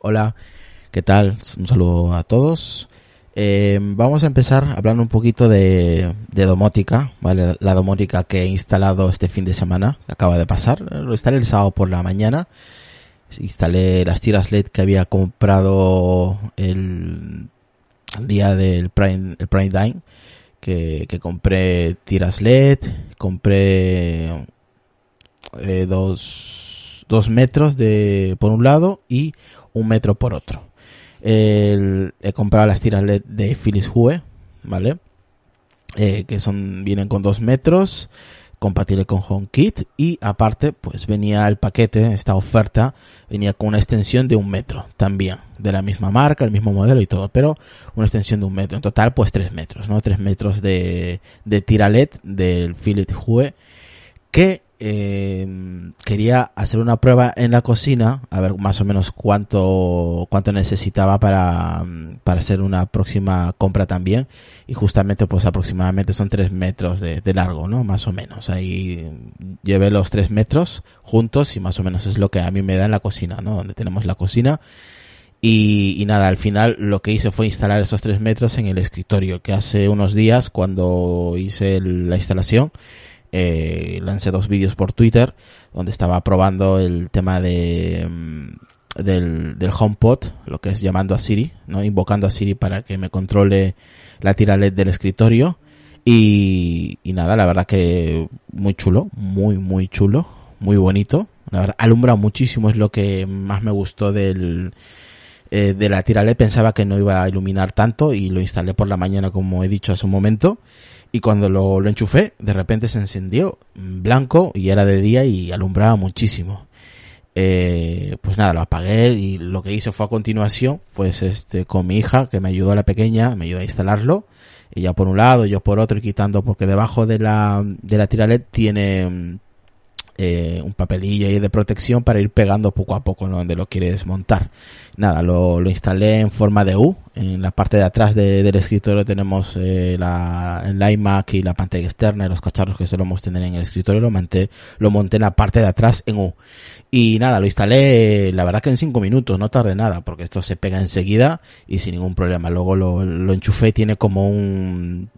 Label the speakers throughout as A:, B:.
A: Hola, ¿qué tal? Un saludo a todos. Eh, vamos a empezar hablando un poquito de, domótica, ¿vale? La domótica que he instalado este fin de semana, que acaba de pasar. Lo instalé el sábado por la mañana. Instalé las tiras LED que había comprado el, día del Prime, el Prime Time. Que, que compré tiras LED, compré eh, dos, dos metros de, por un lado y un metro por otro. he comprado las tiras LED de Philips Hue, ¿vale? Eh, que son, vienen con dos metros, compatible con HomeKit y aparte pues venía el paquete, esta oferta, venía con una extensión de un metro también, de la misma marca, el mismo modelo y todo, pero una extensión de un metro, en total pues tres metros, ¿no? Tres metros de, de tira LED del Philips Hue que eh, quería hacer una prueba en la cocina, a ver más o menos cuánto, cuánto necesitaba para, para hacer una próxima compra también. Y justamente pues aproximadamente son tres metros de, largo, ¿no? Más o menos. Ahí llevé los tres metros juntos y más o menos es lo que a mí me da en la cocina, ¿no? Donde tenemos la cocina. Y, nada, al final lo que hice fue instalar esos tres metros en el escritorio, que hace unos días cuando hice la instalación, eh, lancé dos vídeos por Twitter donde estaba probando el tema de mm, del, del HomePod, lo que es llamando a Siri, no invocando a Siri para que me controle la tira LED del escritorio. Y, y nada, la verdad que muy chulo, muy muy chulo, muy bonito, la verdad alumbra muchísimo es lo que más me gustó del eh, de la tira LED pensaba que no iba a iluminar tanto y lo instalé por la mañana como he dicho hace un momento y cuando lo, enchufé, de repente se encendió blanco y era de día y alumbraba muchísimo. Eh, pues nada, lo apagué y lo que hice fue a continuación, pues este, con mi hija, que me ayudó a la pequeña, me ayudó a instalarlo, ella por un lado, yo por otro y quitando, porque debajo de la, de la tira LED tiene eh, un papelillo ahí de protección para ir pegando poco a poco donde lo quieres montar. Nada, lo, lo, instalé en forma de U. En la parte de atrás del escritorio tenemos eh, la, el iMac y la pantalla externa y los cacharros que solemos tener en el escritorio. Lo monté, lo monté en la parte de atrás en U. Y nada, lo instalé, la verdad que en 5 minutos, no tardé nada, porque esto se pega enseguida y sin ningún problema. Luego lo, lo enchufé, tiene como un,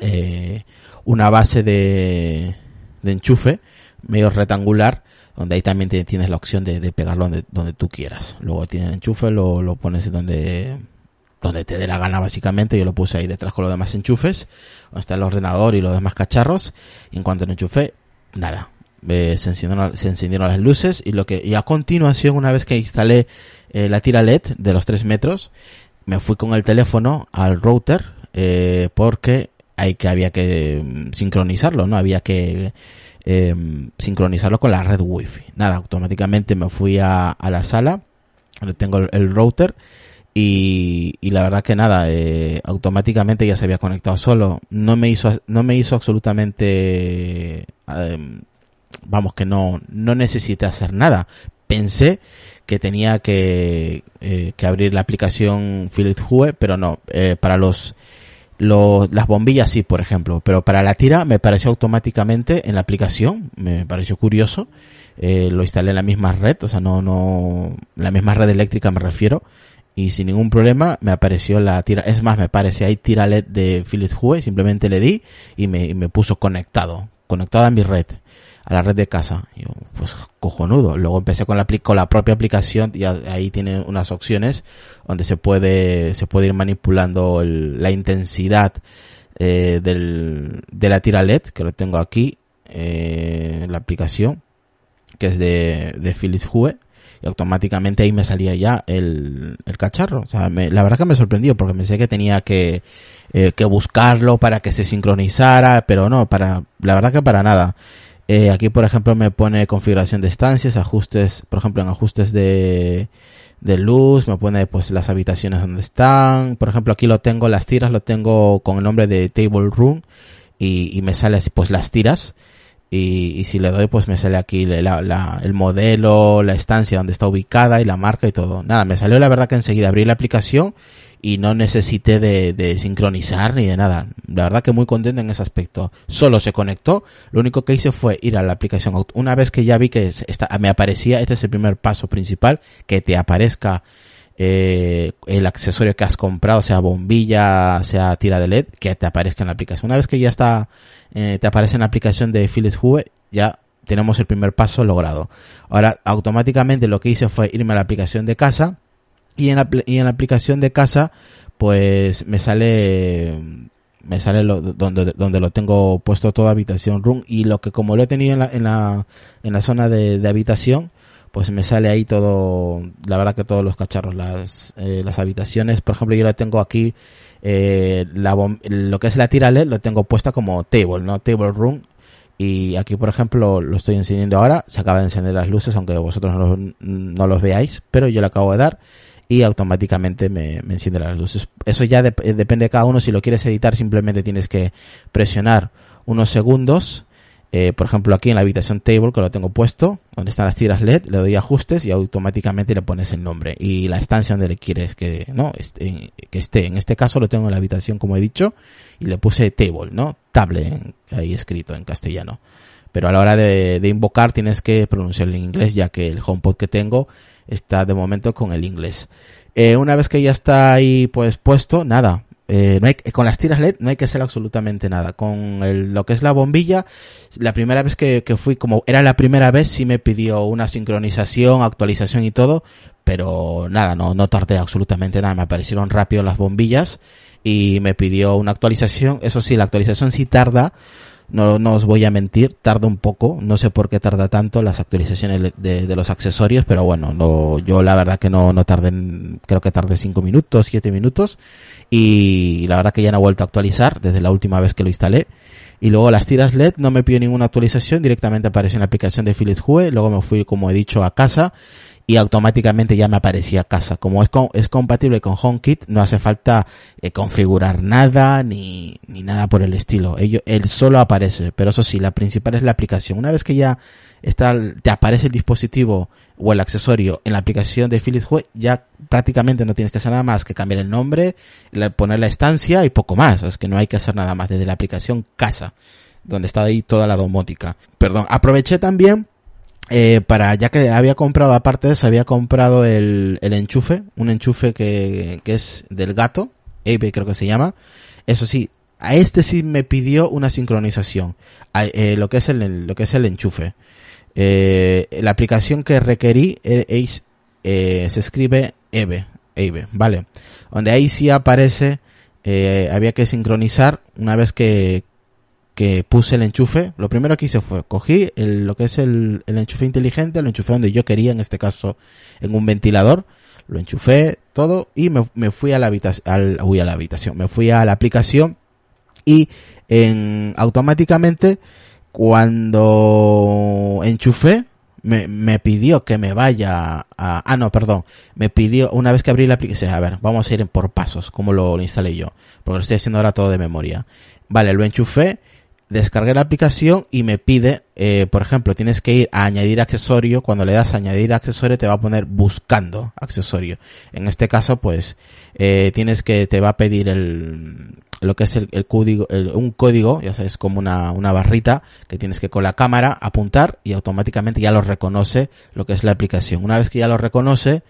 A: eh, una base de, de enchufe medio rectangular, donde ahí también tienes la opción de, pegarlo donde, donde, tú quieras. Luego tienes el enchufe, lo, lo pones donde, donde te dé la gana básicamente. Yo lo puse ahí detrás con los demás enchufes, donde está el ordenador y los demás cacharros. Y en cuanto lo enchufe, nada. Eh, se, encendieron, se encendieron las luces y lo que y a continuación una vez que instalé eh, la tira LED de los 3 metros me fui con el teléfono al router eh, porque hay que había que mm, sincronizarlo no había que eh, sincronizarlo con la red wifi. Nada, automáticamente me fui a, a la sala, donde tengo el, router, y, y, la verdad que nada, eh, automáticamente ya se había conectado solo. No me hizo, no me hizo absolutamente, eh, vamos que no, no necesité hacer nada. Pensé que tenía que, eh, que abrir la aplicación Philips Hue, pero no, eh, para los las bombillas sí, por ejemplo, pero para la tira me pareció automáticamente en la aplicación, me pareció curioso. Eh, lo instalé en la misma red, o sea, no, no, la misma red eléctrica me refiero, y sin ningún problema me apareció la tira, es más, me parece ahí tira LED de Philips Hue, simplemente le di y me, me puso conectado, conectado a mi red a la red de casa. yo, pues cojonudo. Luego empecé con la, con la propia aplicación y ahí tiene unas opciones donde se puede, se puede ir manipulando la intensidad eh, del, de la tira LED, que lo tengo aquí, eh, la aplicación, que es de, de Philips Hue. Y automáticamente ahí me salía ya el, el cacharro. O sea, la verdad que me sorprendió porque pensé que tenía que, eh, que buscarlo para que se sincronizara, pero no, para, la verdad que para nada. Eh, aquí, por ejemplo, me pone configuración de estancias, ajustes, por ejemplo, en ajustes de, de luz, me pone pues las habitaciones donde están. Por ejemplo, aquí lo tengo, las tiras lo tengo con el nombre de Table Room y, me sale pues las tiras. Y, y, si le doy pues me sale aquí la, la, el modelo, la estancia donde está ubicada y la marca y todo. Nada, me salió la verdad que enseguida abrí la aplicación y no necesité de, de, sincronizar ni de nada. La verdad que muy contento en ese aspecto. Solo se conectó. Lo único que hice fue ir a la aplicación. Una vez que ya vi que está, me aparecía, este es el primer paso principal, que te aparezca eh, el accesorio que has comprado, sea bombilla, sea tira de LED, que te aparezca en la aplicación. Una vez que ya está, eh, te aparece en la aplicación de Philips Hue, ya tenemos el primer paso logrado. Ahora, automáticamente lo que hice fue irme a la aplicación de casa y en la, y en la aplicación de casa, pues me sale me sale lo, donde, donde lo tengo puesto toda habitación room y lo que como lo he tenido en la, en la, en la zona de, de habitación, pues me sale ahí todo, la verdad que todos los cacharros, las, eh, las habitaciones, por ejemplo, yo lo tengo aquí, eh, la lo que es la tira LED lo tengo puesta como table, ¿no? Table room. Y aquí, por ejemplo, lo estoy encendiendo ahora, se acaba de encender las luces, aunque vosotros no no los veáis, pero yo lo acabo de dar y automáticamente me, me enciende las luces. Eso ya depende de cada uno, si lo quieres editar simplemente tienes que presionar unos segundos eh, por ejemplo, aquí en la habitación table que lo tengo puesto, donde están las tiras LED, le doy ajustes y automáticamente le pones el nombre y la estancia donde le quieres que, no, esté, que esté. En este caso lo tengo en la habitación, como he dicho, y le puse table, ¿no? Table, ahí escrito en castellano. Pero a la hora de, de invocar tienes que pronunciarlo en inglés, ya que el HomePod que tengo está de momento con el inglés. Eh, una vez que ya está ahí pues puesto, nada, eh, no hay, con las tiras LED no hay que hacer absolutamente nada. Con el, lo que es la bombilla, la primera vez que, que, fui, como era la primera vez, sí me pidió una sincronización, actualización y todo, pero nada, no, no tardé absolutamente nada. Me aparecieron rápido las bombillas y me pidió una actualización. Eso sí, la actualización sí tarda, no, no os voy a mentir, tarda un poco, no sé por qué tarda tanto las actualizaciones de, de los accesorios, pero bueno, no, yo la verdad que no, no tardé, creo que tardé 5 minutos, 7 minutos, y la verdad que ya no he vuelto a actualizar desde la última vez que lo instalé. Y luego las tiras LED no me pidió ninguna actualización, directamente apareció en la aplicación de Philips Hue, luego me fui, como he dicho, a casa, y automáticamente ya me aparecía casa. Como es, es compatible con HomeKit, no hace falta eh, configurar nada ni, ni nada por el estilo. Ello, él solo aparece, pero eso sí, la principal es la aplicación. Una vez que ya está, te aparece el dispositivo o el accesorio en la aplicación de Philips Hue, ya prácticamente no tienes que hacer nada más que cambiar el nombre, poner la estancia y poco más. Es que no hay que hacer nada más desde la aplicación casa, donde está ahí toda la domótica. Perdón, aproveché también eh, para, ya que había comprado, aparte eso, había comprado el, el enchufe, un enchufe que, que es del gato, Abe creo que se llama. Eso sí, a este sí me pidió una sincronización, eh, lo que es el, lo que es el enchufe. Eh, la aplicación que requerí es, eh, se escribe Eve, Eve, vale. Donde ahí sí aparece, eh, había que sincronizar una vez que, que puse el enchufe, lo primero que hice fue, cogí el, lo que es el, el enchufe inteligente, lo enchufé donde yo quería, en este caso en un ventilador, lo enchufé todo y me, me fui a la habitación, uy, a la habitación, me fui a la aplicación y en, automáticamente cuando enchufé me, me pidió que me vaya a, ah no, perdón, me pidió, una vez que abrí la aplicación, a ver, vamos a ir por pasos, como lo, lo instalé yo, porque lo estoy haciendo ahora todo de memoria. Vale, lo enchufé, descargué la aplicación y me pide, eh, por ejemplo, tienes que ir a añadir accesorio. Cuando le das añadir accesorio te va a poner buscando accesorio. En este caso, pues, eh, tienes que, te va a pedir el, lo que es el, el código, el, un código, ya sabes, como una, una barrita que tienes que con la cámara apuntar y automáticamente ya lo reconoce lo que es la aplicación. Una vez que ya lo reconoce,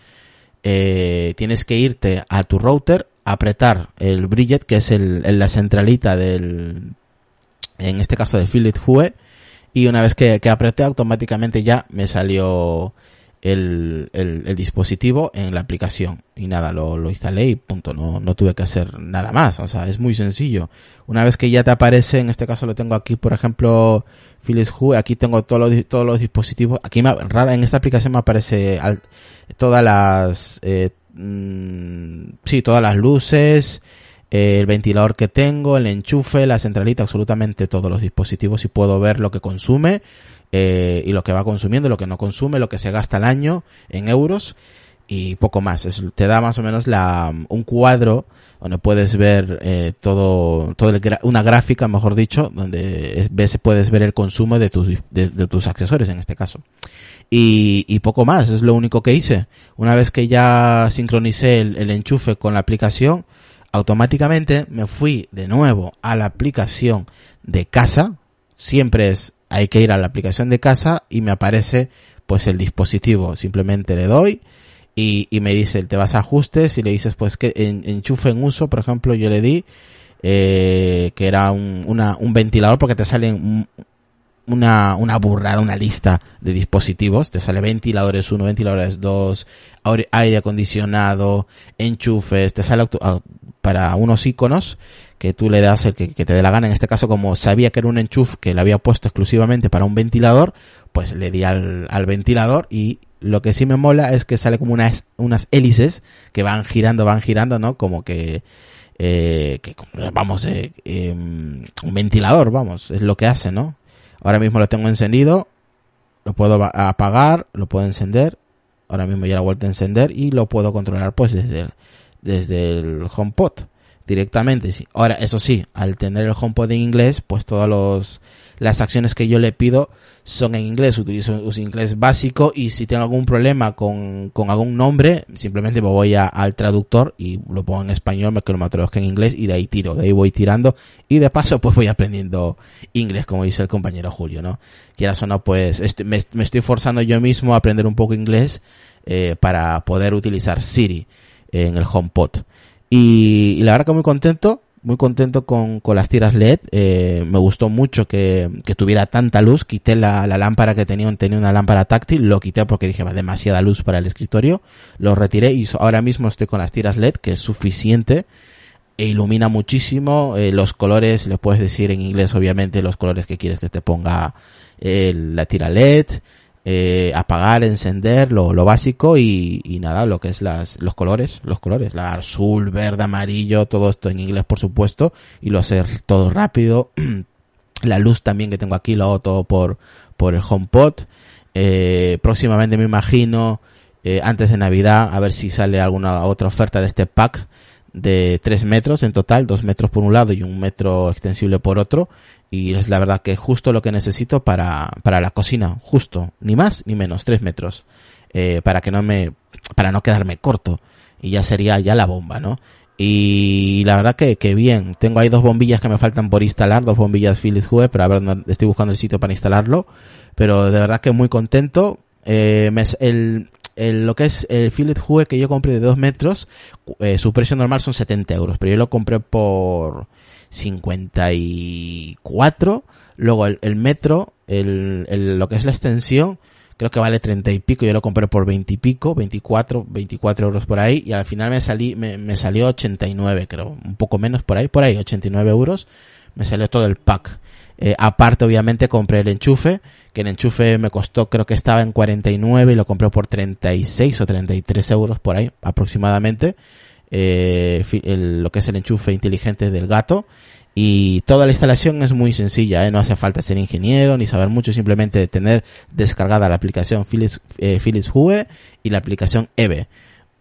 A: eh, tienes que irte a tu router, apretar el bridget, que es el, la centralita del, en este caso de Philips Hue, y una vez que, que apreté automáticamente ya me salió el, el, dispositivo en la aplicación. Y nada, lo, lo instalé y punto, no, no tuve que hacer nada más, o sea, es muy sencillo. Una vez que ya te aparece, en este caso lo tengo aquí, por ejemplo, Philips Hue, aquí tengo todos los, todos los dispositivos, aquí rara, en esta aplicación me aparece todas las, eh, mmm, sí, todas las luces, el ventilador que tengo, el enchufe, la centralita, absolutamente todos los dispositivos y puedo ver lo que consume eh, y lo que va consumiendo, lo que no consume, lo que se gasta al año en euros y poco más. Es, te da más o menos la, un cuadro donde puedes ver eh, todo, todo el, una gráfica, mejor dicho, donde ves, puedes ver el consumo de tus, de, de tus accesorios en este caso. Y, y, poco más, es lo único que hice. Una vez que ya sincronicé el, el enchufe con la aplicación, automáticamente me fui de nuevo a la aplicación de casa. Siempre es, hay que ir a la aplicación de casa y me aparece pues el dispositivo. Simplemente le doy y, y me dice, te vas a ajustes y le dices pues que en, enchufe en uso, por ejemplo, yo le di eh, que era un, una, un ventilador porque te salen una, una burrada, una lista de dispositivos. Te sale ventiladores 1, ventiladores 2, aire acondicionado, enchufes, te sale para unos iconos que tú le das el que, te dé la gana. En este caso, como sabía que era un enchufe que le había puesto exclusivamente para un ventilador, pues le di al, al ventilador y lo que sí me mola es que sale como unas, unas hélices que van girando, van girando, ¿no? Como que, eh, que vamos, eh, em, un ventilador, vamos, es lo que hace, ¿no? Ahora mismo lo tengo encendido, lo puedo apagar, lo puedo encender, ahora mismo ya la vuelto a encender y lo puedo controlar pues desde el, desde el HomePod directamente. Ahora, eso sí, al tener el HomePod en inglés, pues todos los las acciones que yo le pido son en inglés, utilizo un inglés básico y si tengo algún problema con, con algún nombre, simplemente me voy al traductor y lo pongo en español, me quedo lo traduzco en inglés y de ahí tiro, de ahí voy tirando y de paso pues voy aprendiendo inglés, como dice el compañero Julio, ¿no? Quieras o no, pues me, estoy forzando yo mismo a aprender un poco inglés eh, para poder utilizar Siri en el HomePod. Y, y la verdad que muy contento, muy contento con, con las tiras LED. Eh, me gustó mucho que, que, tuviera tanta luz. Quité la, la, lámpara que tenía, tenía una lámpara táctil, lo quité porque dije, va demasiada luz para el escritorio. Lo retiré y ahora mismo estoy con las tiras LED, que es suficiente. E ilumina muchísimo. Eh, los colores, le puedes decir en inglés, obviamente, los colores que quieres que te ponga eh, la tira LED eh, apagar, encender, lo, lo básico y, y, nada, lo que es las, los colores, los colores, la azul, verde, amarillo, todo esto en inglés por supuesto y lo hacer todo rápido. la luz también que tengo aquí lo hago todo por, por el HomePod. Eh, próximamente me imagino, eh, antes de Navidad, a ver si sale alguna otra oferta de este pack de 3 metros en total, 2 metros por un lado y un metro extensible por otro. Y es la verdad que justo lo que necesito para, para la cocina, justo, ni más ni menos, 3 metros. Eh, para que no me, para no quedarme corto. Y ya sería ya la bomba, ¿no? Y la verdad que, que bien, tengo ahí dos bombillas que me faltan por instalar, dos bombillas Philips Hue, pero a ver, estoy buscando el sitio para instalarlo. Pero de verdad que muy contento. Eh, me, el, el, lo que es el Philips Hue que yo compré de 2 metros, eh, su precio normal son 70 euros, pero yo lo compré por 54. Luego el, el metro, el, el, lo que es la extensión, creo que vale 30 y pico, yo lo compré por 20 y pico, 24, 24 euros por ahí, y al final me salí, me, me salió 89, creo, un poco menos por ahí, por ahí, 89 euros, me salió todo el pack. Eh, aparte, obviamente, compré el enchufe, que el enchufe me costó, creo que estaba en 49 y lo compré por 36 o 33 euros por ahí, aproximadamente. Eh, lo que es el enchufe inteligente del gato. Y toda la instalación es muy sencilla, ¿eh? no hace falta ser ingeniero ni saber mucho, simplemente tener descargada la aplicación Philips, eh, Philips Hue y la aplicación EVE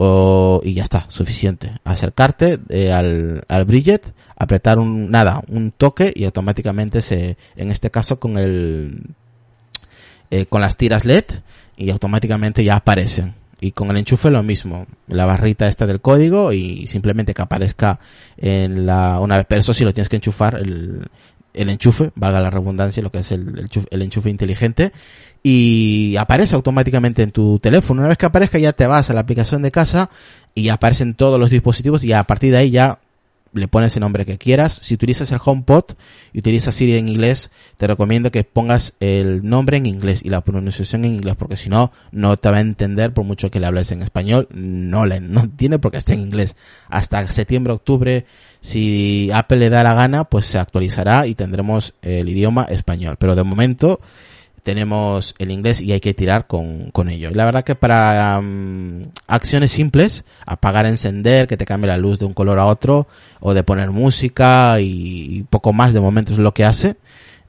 A: o, y ya está, suficiente. Acercarte eh, al, al Bridget, apretar un, nada, un toque y automáticamente se, en este caso con el, eh, con las tiras LED y automáticamente ya aparecen. Y con el enchufe lo mismo, la barrita esta del código y simplemente que aparezca en la, una vez, pero eso sí lo tienes que enchufar el, el enchufe, valga la redundancia, lo que es el, el, enchufe inteligente, y aparece automáticamente en tu teléfono. Una vez que aparezca ya te vas a la aplicación de casa y aparecen todos los dispositivos y a partir de ahí ya le pones el nombre que quieras. Si utilizas el HomePod y utilizas Siri en inglés, te recomiendo que pongas el nombre en inglés y la pronunciación en inglés, porque si no, no te va a entender por mucho que le hables en español. No le, no tiene porque está en inglés. Hasta septiembre, octubre, si Apple le da la gana, pues se actualizará y tendremos el idioma español. Pero de momento, tenemos el inglés y hay que tirar con, con ello. Y la verdad que para um, acciones simples, apagar, encender, que te cambie la luz de un color a otro, o de poner música y, poco más de momento es lo que hace.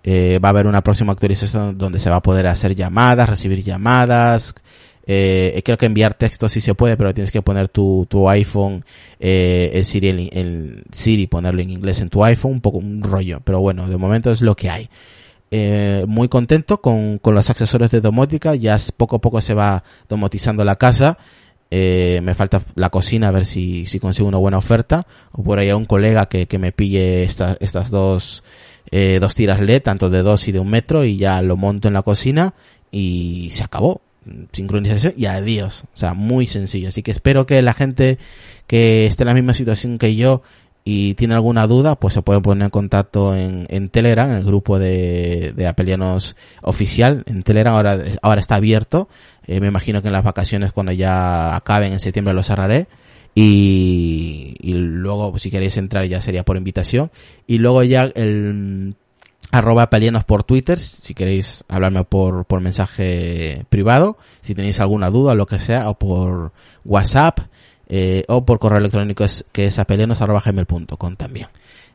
A: Eh, va a haber una próxima actualización donde se va a poder hacer llamadas, recibir llamadas. Eh, creo que enviar texto sí se puede, pero tienes que poner tu, tu iPhone, eh, el Siri, el, el Siri, ponerlo en inglés en tu iPhone, un poco un rollo. Pero bueno, de momento es lo que hay eh, muy contento con, con, los accesorios de domótica, ya poco a poco se va domotizando la casa, eh, me falta la cocina a ver si, si consigo una buena oferta, o por ahí a un colega que, que me pille esta, estas dos, eh, dos tiras LED, tanto de dos y de un metro, y ya lo monto en la cocina y se acabó. sincronización y adiós. O sea, muy sencillo. Así que espero que la gente que esté en la misma situación que yo y tiene alguna duda, pues se puede poner en contacto en, en Telegram, en el grupo de, de Apelianos oficial. En Telegram ahora, ahora está abierto. Eh, me imagino que en las vacaciones, cuando ya acaben en septiembre, lo cerraré. Y, luego, pues, si queréis entrar, ya sería por invitación. Y luego ya el arroba apelianos por Twitter, si queréis hablarme por, por mensaje privado, si tenéis alguna duda, lo que sea, o por WhatsApp, eh, o por correo electrónico es, que es apelianos.gmail.com también.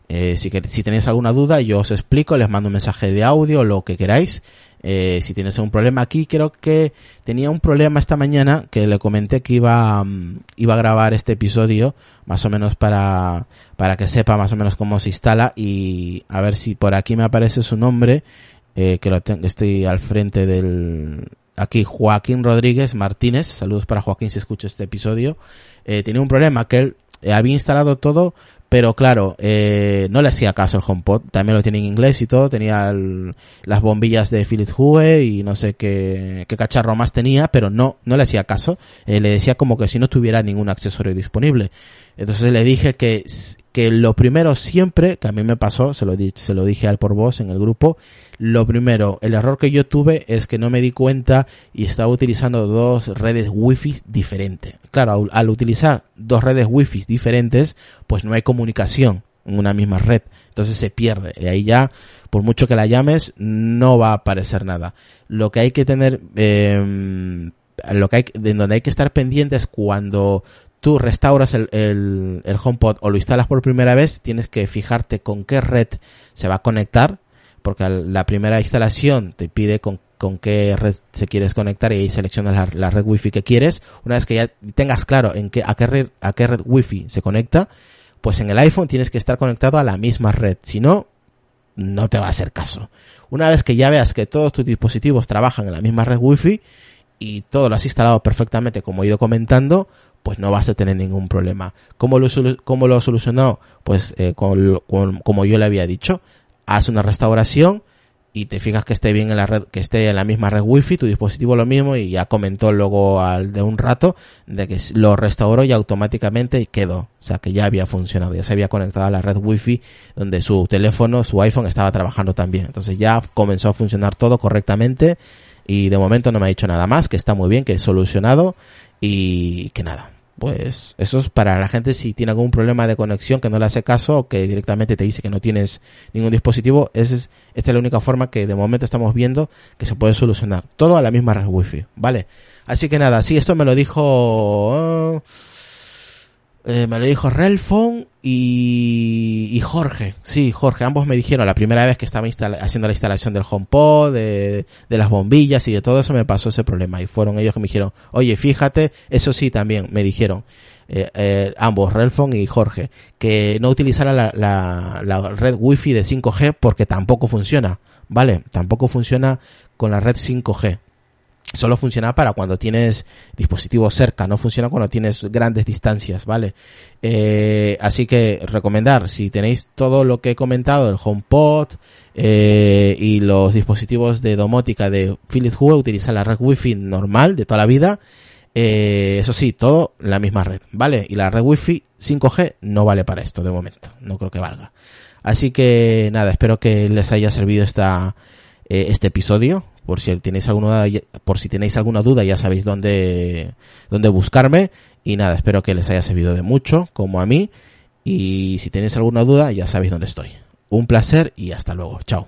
A: Eh, si, si tenéis alguna duda, yo os explico, les mando un mensaje de audio, lo que queráis. Eh, si tienes un problema aquí, creo que tenía un problema esta mañana que le comenté que iba, mm, iba a grabar este episodio, más o menos para, para que sepa más o menos cómo se instala y a ver si por aquí me aparece su nombre, eh, que lo tengo, estoy al frente del, aquí Joaquín Rodríguez Martínez, saludos para Joaquín si escucha este episodio, eh, tenía un problema que él había instalado todo, pero claro, eh, no le hacía caso el HomePod. También lo tiene en inglés y todo. Tenía las bombillas de Philips Hue y no sé qué, qué cacharro más tenía, pero no, no le hacía caso. Eh, le decía como que si no tuviera ningún accesorio disponible. Entonces le dije que, que lo primero siempre, que a mí me pasó, se lo, di, se lo dije al por voz en el grupo, lo primero, el error que yo tuve es que no me di cuenta y estaba utilizando dos redes wifi diferentes. Claro, al, utilizar dos redes wifi diferentes, pues no hay comunicación en una misma red. Entonces se pierde. Y ahí ya, por mucho que la llames, no va a aparecer nada. Lo que hay que tener, eh, lo que hay, de donde hay que estar pendientes cuando tú restauras el, el, el, HomePod o lo instalas por primera vez, tienes que fijarte con qué red se va a conectar, porque la primera instalación te pide con, con qué red se quieres conectar y ahí seleccionas la, la, red wifi que quieres. Una vez que ya tengas claro en qué, a qué red, a qué red wifi se conecta, pues en el iPhone tienes que estar conectado a la misma red. Si no, no te va a hacer caso. Una vez que ya veas que todos tus dispositivos trabajan en la misma red wifi y todo lo has instalado perfectamente como he ido comentando, pues no vas a tener ningún problema. ¿Cómo lo, cómo lo solucionó? Pues eh, con, como yo le había dicho, haz una restauración y te fijas que esté bien en la red, que esté en la misma red wifi, tu dispositivo lo mismo y ya comentó luego al de un rato de que lo restauró y automáticamente quedó. O sea que ya había funcionado, ya se había conectado a la red wifi donde su teléfono, su iPhone estaba trabajando también. Entonces ya comenzó a funcionar todo correctamente y de momento no me ha dicho nada más, que está muy bien, que es solucionado y que nada, pues eso es para la gente si tiene algún problema de conexión que no le hace caso o que directamente te dice que no tienes ningún dispositivo, es, esta es la única forma que de momento estamos viendo que se puede solucionar. Todo a la misma red wifi, ¿vale? Así que nada, sí, esto me lo dijo... Eh, me lo dijo Relfon y, Jorge. Sí, Jorge. Ambos me dijeron la primera vez que estaba haciendo la instalación del HomePod, de, de las bombillas y de todo eso me pasó ese problema. Y fueron ellos que me dijeron, oye, fíjate, eso sí también me dijeron. Eh, eh, ambos, Relfon y Jorge, que no utilizara la, la, la red wifi de 5G porque tampoco funciona, ¿vale? Tampoco funciona con la red 5G solo funciona para cuando tienes dispositivos cerca, no funciona cuando tienes grandes distancias, ¿vale? Eh, así que recomendar, si tenéis todo lo que he comentado, el HomePod eh, y los dispositivos de domótica de Philips Hue, utiliza la red Wi-Fi normal de toda la vida. Eh, eso sí, todo la misma red, ¿vale? Y la red Wi-Fi 5G no vale para esto de momento, no creo que valga. Así que nada, espero que les haya servido esta, eh, este episodio por si tenéis alguna por si tenéis alguna duda ya sabéis dónde dónde buscarme. Y nada espero que les haya servido de mucho como a mí. Y si tenéis alguna duda ya sabéis dónde estoy. Un placer y hasta luego. Chao